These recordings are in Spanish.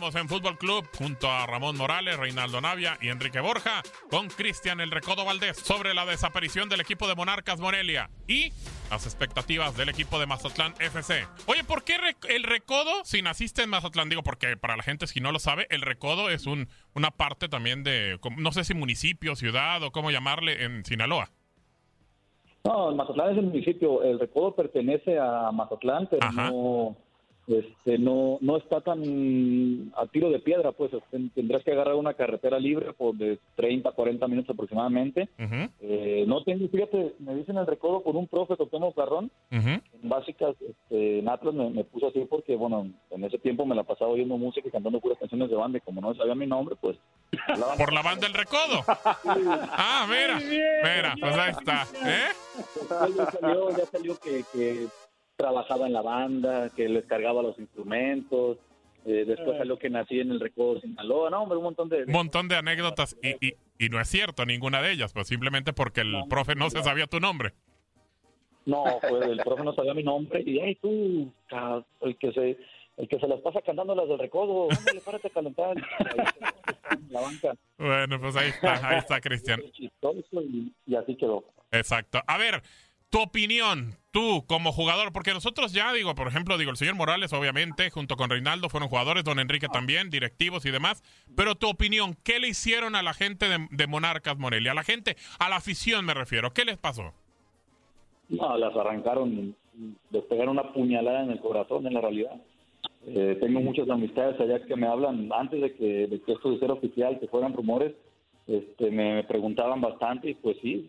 En Fútbol Club junto a Ramón Morales, Reinaldo Navia y Enrique Borja con Cristian El Recodo Valdés sobre la desaparición del equipo de Monarcas Morelia y las expectativas del equipo de Mazatlán FC. Oye, ¿por qué el Recodo, si naciste en Mazatlán? Digo, porque para la gente, si no lo sabe, el Recodo es un, una parte también de, no sé si municipio, ciudad o cómo llamarle en Sinaloa. No, Mazatlán es el municipio. El recodo pertenece a Mazatlán, pero Ajá. no, este, no, no está tan a tiro de piedra. Pues Ten- tendrás que agarrar una carretera libre por de 30, 40 minutos aproximadamente. Eh, no tengo, fíjate, me dicen el recodo por un profe, Garrón. ujú. En básicas, este, en Atlas me, me puso así porque, bueno, en ese tiempo me la pasaba oyendo música y cantando puras canciones de banda y como no sabía mi nombre, pues... Por la banda El Recodo. Ah, mira, mira, pues ahí está. ¿Eh? Después ya salió, ya salió que, que trabajaba en la banda, que les cargaba los instrumentos. eh, después salió que nací en el Recodo de Sinaloa. No, hombre, un montón de... un montón de anécdotas y, y, y no es cierto ninguna de ellas, pues simplemente porque el profe no se sabía tu nombre. No, pues el profe no sabía mi nombre. Y, ay, tú, ca- el que se... El que se las pasa cantando las del recodo, ándale, párate a calentar. La banca. Bueno, pues ahí está, ahí está Cristian. Y así quedó. Exacto. A ver, tu opinión, tú como jugador, porque nosotros ya, digo, por ejemplo, digo, el señor Morales, obviamente, junto con Reinaldo, fueron jugadores, don Enrique también, directivos y demás, pero tu opinión, ¿qué le hicieron a la gente de, de Monarcas Morelia? A la gente, a la afición me refiero, ¿qué les pasó? No, las arrancaron, les pegaron una puñalada en el corazón, en la realidad. Eh, tengo muchas amistades allá que me hablan antes de que, de que esto de ser oficial, que fueran rumores, este, me preguntaban bastante y pues sí,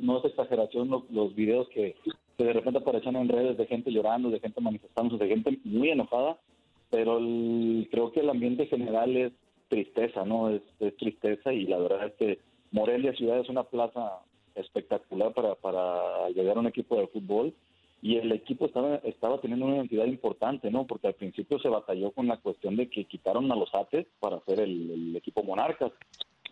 no es exageración lo- los videos que, que de repente aparecían en redes de gente llorando, de gente manifestándose, de gente muy enojada, pero creo que el ambiente general es tristeza, ¿no? Es, tristeza y la verdad es que Morelia Ciudad es una plaza espectacular para, para llegar a un equipo de fútbol y el equipo estaba, estaba teniendo una identidad importante, ¿no? Porque al principio se batalló con la cuestión de que quitaron a los ates para hacer el equipo Monarcas.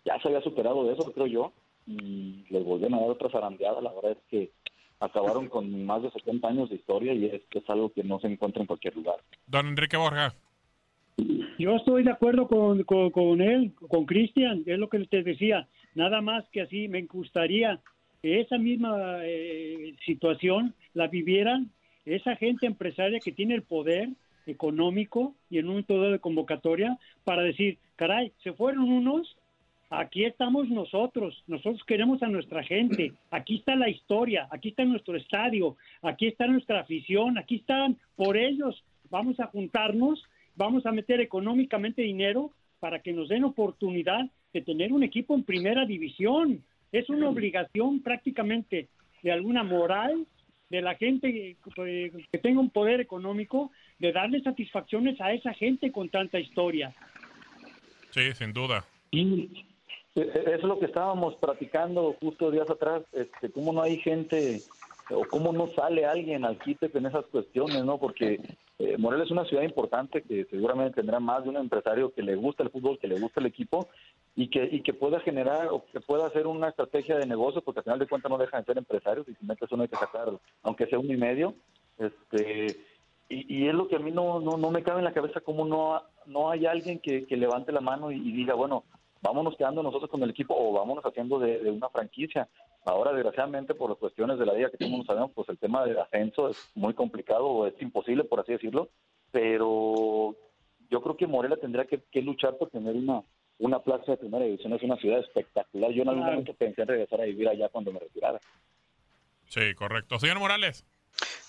Ya se había superado de eso, creo yo, y les volvieron a dar otra zarandeada. La verdad es que acabaron con más de 70 años de historia y es, es algo que no se encuentra en cualquier lugar. Don Enrique Borja. Yo estoy de acuerdo con, con, con él, con Cristian, es lo que te decía. Nada más que así me gustaría que esa misma eh, situación la vivieran esa gente empresaria que tiene el poder económico y en un momento dado de convocatoria para decir, caray, se fueron unos, aquí estamos nosotros, nosotros queremos a nuestra gente, aquí está la historia, aquí está nuestro estadio, aquí está nuestra afición, aquí están por ellos, vamos a juntarnos, vamos a meter económicamente dinero para que nos den oportunidad de tener un equipo en primera división. Es una obligación prácticamente de alguna moral de la gente que, tenga un poder económico de darle satisfacciones a esa gente con tanta historia. Sí, sin duda. Y eso es lo que estábamos platicando justo días atrás, este, cómo no hay gente o cómo no sale alguien al quite en esas cuestiones, ¿no? Porque eh, Morelia es una ciudad importante que seguramente tendrá más de un empresario que le gusta el fútbol, que le gusta el equipo y que y que pueda generar o que pueda hacer una estrategia de negocio, porque al final de cuentas no dejan de ser empresarios y si metes uno hay que sacar, aunque sea uno y medio, este y, es lo que a mí no, no, no me cabe en la cabeza cómo no, no hay alguien que levante la mano y, diga, bueno, vámonos quedando nosotros con el equipo o vámonos haciendo de, una franquicia. Ahora, desgraciadamente, por las cuestiones de la vida que todos nos sabemos, pues el tema del ascenso es muy complicado o es imposible, por así decirlo, pero yo creo que Morelia tendría que, luchar por tener una, una plaza de primera división. Es una ciudad espectacular. Yo en algún momento pensé en regresar a vivir allá cuando me retirara. Sí, correcto. Señor Morales.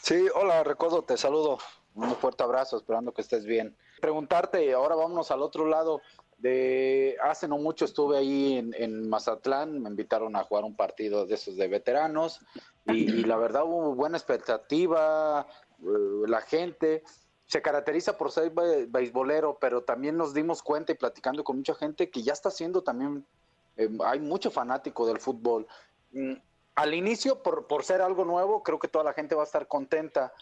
Sí, hola, Recodo, te saludo. Un fuerte abrazo, esperando que estés bien. Preguntarte, ahora vámonos al otro lado. De hace no mucho estuve ahí en, Mazatlán, me invitaron a jugar un partido de esos de veteranos y, la verdad hubo buena expectativa, eh, la gente se caracteriza por ser beisbolero, pero también nos dimos cuenta y platicando con mucha gente que ya está siendo también, eh, hay mucho fanático del fútbol. Mm, al inicio, por, por ser algo nuevo, creo que toda la gente va a estar contenta.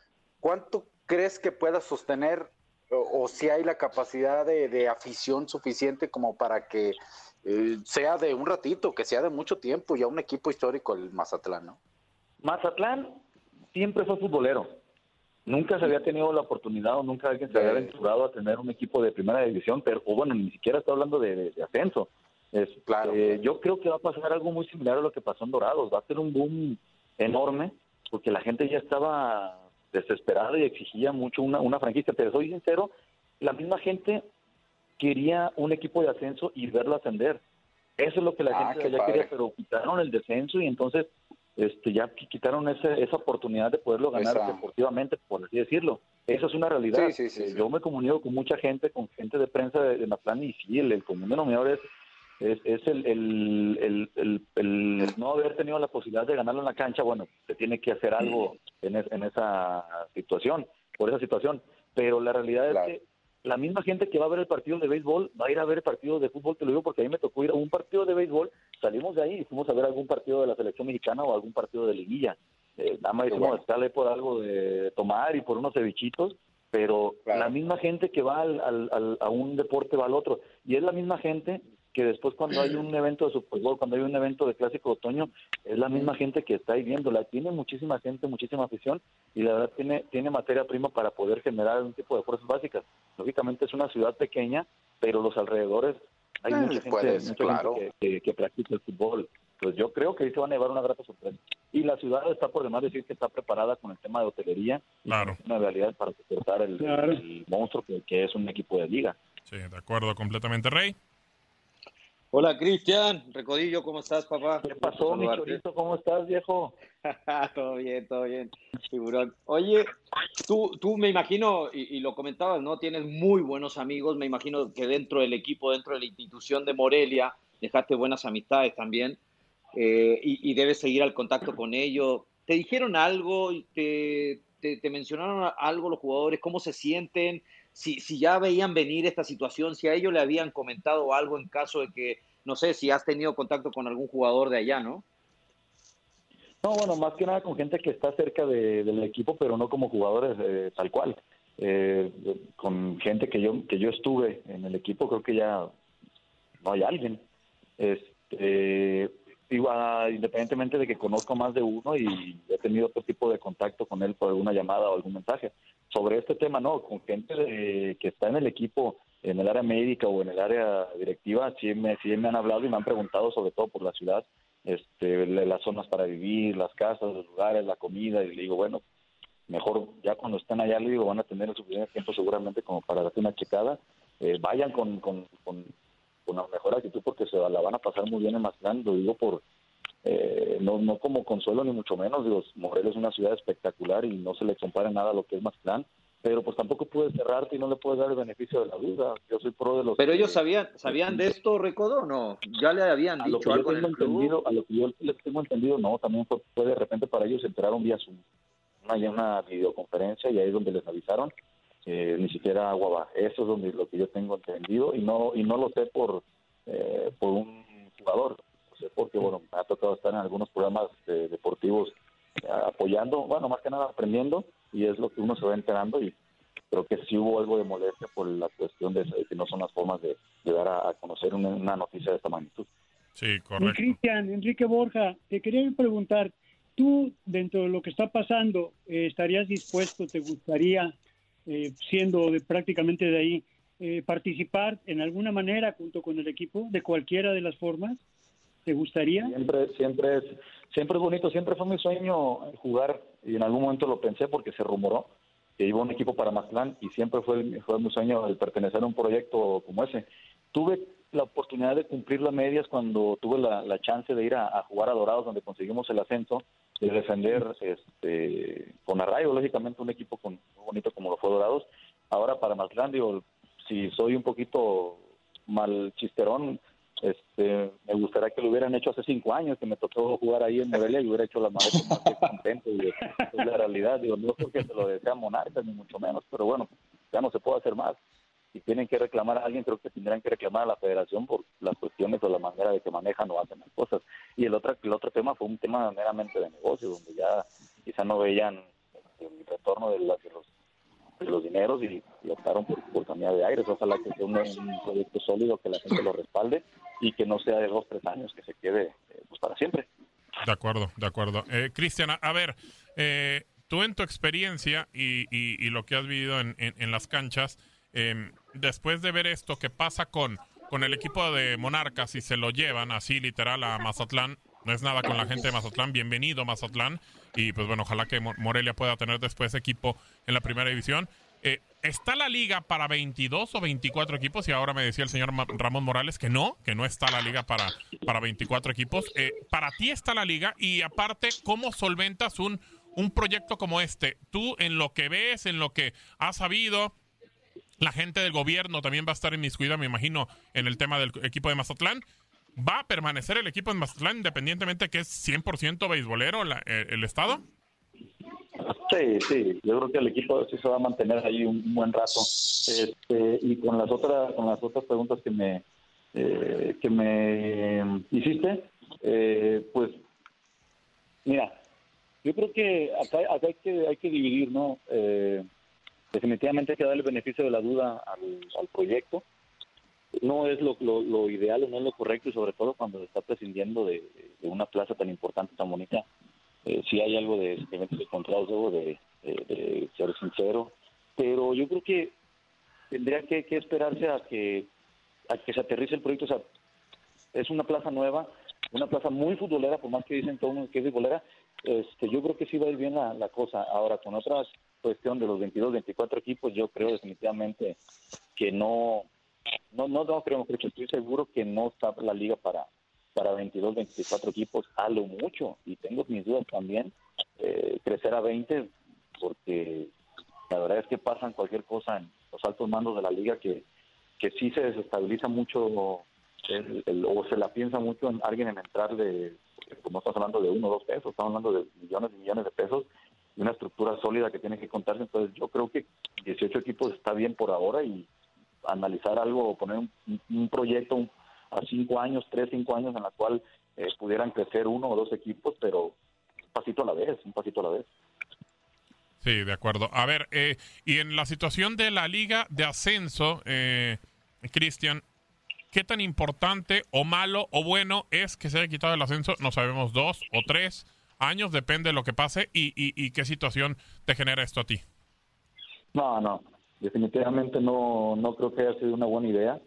¿Cuánto crees que pueda sostener o, si hay la capacidad de, afición suficiente como para que eh, sea de un ratito, que sea de mucho tiempo, ya un equipo histórico el Mazatlán, ¿no? Mazatlán siempre fue futbolero. Nunca se había tenido la oportunidad o nunca alguien se había aventurado a tener un equipo de primera división, pero o bueno, ni siquiera está hablando de, ascenso. Es, claro. Eh, yo creo que va a pasar algo muy similar a lo que pasó en Dorados. Va a ser un boom enorme porque la gente ya estaba desesperada y exigía mucho una, una franquicia. Pero soy sincero, la misma gente quería un equipo de ascenso y verlo ascender. Eso es lo que la ah, gente ya quería, pero quitaron el descenso y entonces este ya quitaron esa, esa oportunidad de poderlo ganar deportivamente, por así decirlo. Eso es una realidad. Yo me comunico con mucha gente, con gente de prensa de, de Matlán y sí, el, el común denominador es es, es el, el, el, el, no haber tenido la posibilidad de ganarlo en la cancha, bueno, se tiene que hacer algo en, en esa situación, por esa situación. Pero la realidad es que la misma gente que va a ver el partido de béisbol va a ir a ver el partido de fútbol, te lo digo porque a mí me tocó ir a un partido de béisbol, salimos de ahí y fuimos a ver algún partido de la selección mexicana o algún partido de liguilla. Eh, nada más hicimos estarle por algo de tomar y por unos cevichitos, pero la misma gente que va al, al, a un deporte va al otro. Y es la misma gente que después cuando hay un evento de Super Bowl, cuando hay un evento de Clásico de Otoño, es la misma gente que está ahí viéndola. Tiene muchísima gente, muchísima afición y la verdad tiene, tiene materia prima para poder generar un tipo de fuerzas básicas. Lógicamente es una ciudad pequeña, pero los alrededores hay mucha gente, que, practica el fútbol. Pues yo creo que ahí se van a llevar una grata sorpresa. Y la ciudad está por demás decir que está preparada con el tema de hotelería. Claro. Una realidad para soportar el, monstruo que, que es un equipo de liga. Sí, de acuerdo completamente, Rey. Hola Cristian, Recodillo, ¿cómo estás, papá? ¿Qué pasó, mi chorito? ¿Cómo estás, viejo? todo bien, todo bien, figurón. Oye, tú, tú me imagino, y, lo comentabas, ¿no? Tienes muy buenos amigos, me imagino que dentro del equipo, dentro de la institución de Morelia, dejaste buenas amistades también, eh, y, debes seguir al contacto con ellos. ¿Te dijeron algo? ¿Te, te, te mencionaron algo los jugadores? ¿Cómo se sienten? Si, si ya veían venir esta situación, si a ellos le habían comentado algo en caso de que, no sé, si has tenido contacto con algún jugador de allá, ¿no? No, bueno, más que nada con gente que está cerca del equipo, pero no como jugadores eh, tal cual. Eh, con gente que yo que yo estuve en el equipo, creo que ya no hay alguien. Este, iba, independientemente de que conozco más de uno y he tenido otro tipo de contacto con él por alguna llamada o algún mensaje. Sobre este tema, no, con gente que está en el equipo, en el área médica o en el área directiva, sí me, sí me han hablado y me han preguntado sobre todo por la ciudad, este, las zonas para vivir, las casas, los lugares, la comida, y le digo, bueno, mejor ya cuando estén allá, le digo, van a tener el suficiente tiempo seguramente como para darte una checada, eh, vayan con, con, con la mejor actitud porque se la van a pasar muy bien en Mazatlán, lo digo por eh, no, no como consuelo ni mucho menos, digo, Morelos es una ciudad espectacular y no se le compara nada a lo que es Mazatlán, pero pues tampoco puedes cerrarte y no le puedes dar el beneficio de la duda. Yo soy pro de los. Pero ellos sabían, sabían de esto, Recodo, no? Ya le habían a lo dicho que algo yo en el club? entendido, a lo que yo les tengo entendido, no, también fue, fue de repente para ellos entraron vía Zoom, una, una videoconferencia y ahí es donde les avisaron, eh, ni siquiera agua va. Eso es donde lo que yo tengo entendido y no y no lo sé por eh, por un jugador, lo sé porque bueno me ha tocado estar en algunos programas eh, deportivos eh, apoyando, bueno más que nada aprendiendo y es lo que uno se va enterando y creo que sí hubo algo de molestia por la cuestión de, de que no son las formas de, de dar a, a conocer una, una noticia de esta magnitud. Sí, Mi Cristian, Enrique Borja, te quería preguntar, tú dentro de lo que está pasando, eh, ¿estarías dispuesto, te gustaría, eh, siendo de, prácticamente de ahí, eh, participar en alguna manera junto con el equipo, de cualquiera de las formas? ¿Te gustaría? Siempre, siempre es, siempre es bonito, siempre fue mi sueño jugar y en algún momento lo pensé porque se rumoró que iba un equipo para Mazatlán y siempre fue, fue mi sueño el pertenecer a un proyecto como ese. Tuve la oportunidad de cumplir las medias cuando tuve la, la chance de ir a, a, jugar a Dorados donde conseguimos el ascenso de defender este con Arrayo lógicamente un equipo con, muy bonito como lo fue Dorados. Ahora para Mazatlán digo si soy un poquito mal chisterón este me gustaría que lo hubieran hecho hace cinco años que me tocó jugar ahí en Morelia y hubiera hecho las maletas más contento y es la realidad. Digo no porque se lo desea Monarcas ni mucho menos pero bueno ya no se puede hacer más si tienen que reclamar a alguien, creo que tendrán que reclamar a la federación por las cuestiones o la manera de que manejan o hacen las cosas. Y el otro, el otro tema fue un tema meramente de negocio, donde ya quizá no veían el retorno de, la, de los de los dineros y, y optaron por, por cambiar de aires. Ojalá que sea un, un, proyecto sólido, que la gente lo respalde y que no sea de dos, tres años, que se quede eh, pues para siempre. De acuerdo, de acuerdo. Eh, Cristian, a ver, eh, tú en tu experiencia y, y, lo que has vivido en, en las canchas, eh, después de ver esto que pasa con, con el equipo de Monarcas y se lo llevan así literal a Mazatlán, no es nada con la gente de Mazatlán, bienvenido Mazatlán, y pues bueno, ojalá que Morelia pueda tener después equipo en la primera división. Eh, ¿Está la liga para 22 o 24 equipos? Y ahora me decía el señor Ramón Morales que no, que no está la liga para, para 24 equipos. Eh, ¿Para ti está la liga? Y aparte, ¿cómo solventas un, un proyecto como este? Tú en lo que ves, en lo que has sabido, la gente del gobierno también va a estar inmiscuida, me imagino, en el tema del equipo de Mazatlán. ¿Va a permanecer el equipo de Mazatlán independientemente que es 100% beisbolero la, el, el, estado? Sí, sí, yo creo que el equipo sí se va a mantener ahí un, un buen rato. Este, y con las otras con las otras preguntas que me eh, que me hiciste, eh, pues mira, yo creo que acá, acá hay que hay que dividir, ¿no? Eh, definitivamente hay que darle beneficio de la duda al, proyecto. No es lo, ideal, no es lo correcto y sobre todo cuando se está prescindiendo de, una plaza tan importante, tan bonita. Eh, si hay algo de encontrados, debo de, de, de, ser sincero. Pero yo creo que tendría que, esperarse a que, a que se aterrice el proyecto. O sea, es una plaza nueva, una plaza muy futbolera, por más que dicen todo el que es futbolera. Este, yo creo que sí va a ir bien la, la cosa. Ahora, con otras cuestión de los 22, 24 equipos, yo creo definitivamente que no, no, no, no creo, que estoy seguro que no está la liga para, para 22, 24 equipos, a lo mucho, y tengo mis dudas también, eh, crecer a 20, porque la verdad es que pasan cualquier cosa en los altos mandos de la liga que, que sí se desestabiliza mucho el, o se la piensa mucho en alguien en entrarle, como estás hablando de uno o dos pesos, estamos hablando de millones y millones de pesos, y una estructura sólida que tiene que contarse. Entonces, yo creo que 18 equipos está bien por ahora y analizar algo, poner un, proyecto a cinco años, tres, cinco años, en la cual eh, pudieran crecer uno o dos equipos, pero un pasito a la vez, un pasito a la vez. Sí, de acuerdo. A ver, eh, y en la situación de la liga de ascenso, eh, Cristian, ¿qué tan importante o malo o bueno es que se haya quitado el ascenso? No sabemos, dos o tres años, depende de lo que pase y, y, qué situación te genera esto a ti. No, no, definitivamente no, no creo que haya sido una buena idea.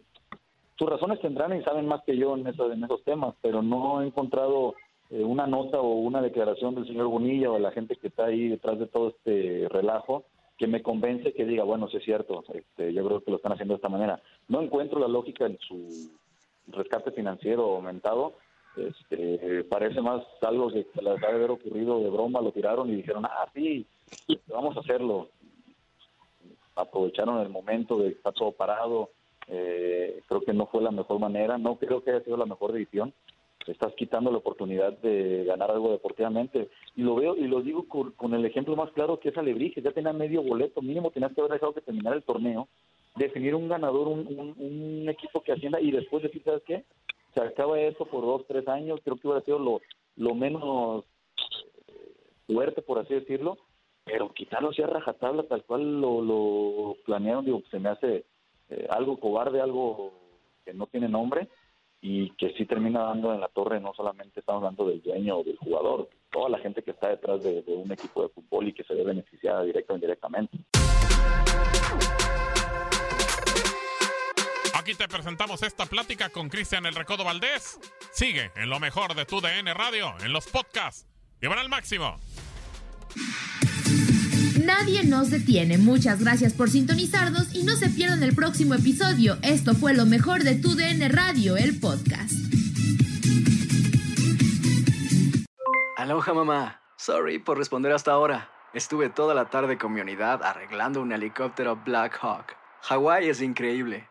Sus razones tendrán y saben más que yo en, eso, esos temas, pero no he encontrado eh, una nota o una declaración del señor Bonilla o de la gente que está ahí detrás de todo este relajo que me convence que diga, bueno, sí es cierto, este, yo creo que lo están haciendo de esta manera. No encuentro la lógica en su rescate financiero aumentado. Este, parece más algo que les debe haber ocurrido de broma, lo tiraron y dijeron, ah, sí, vamos a hacerlo. Aprovecharon el momento de estar todo parado. Eh, creo que no fue la mejor manera, no creo que haya sido la mejor decisión. Estás quitando la oportunidad de ganar algo deportivamente. Y lo veo y lo digo con, el ejemplo más claro que es Alebrije. Ya tenía medio boleto, mínimo tenías que haber dejado que terminar el torneo, definir un ganador, un, un equipo que ascienda y después decir, ¿sabes qué? Se acaba eso por dos, tres años, creo que hubiera sido lo, lo menos fuerte, por así decirlo, pero quitarlo así a rajatabla tal cual lo, lo planearon, digo, se me hace eh, algo cobarde, algo que no tiene nombre y que sí termina dando en la torre, no solamente estamos hablando del dueño o del jugador, toda la gente que está detrás de, de un equipo de fútbol y que se ve beneficiada directa o indirectamente. Aquí te presentamos esta plática con Cristian El Recodo Valdés. Sigue en lo mejor de tu DN Radio, en los podcasts. Llevan al máximo. Nadie nos detiene. Muchas gracias por sintonizarnos y no se pierdan el próximo episodio. Esto fue lo mejor de tu DN Radio, el podcast. Aloha mamá. Sorry por responder hasta ahora. Estuve toda la tarde con mi unidad arreglando un helicóptero Black Hawk. Hawái es increíble.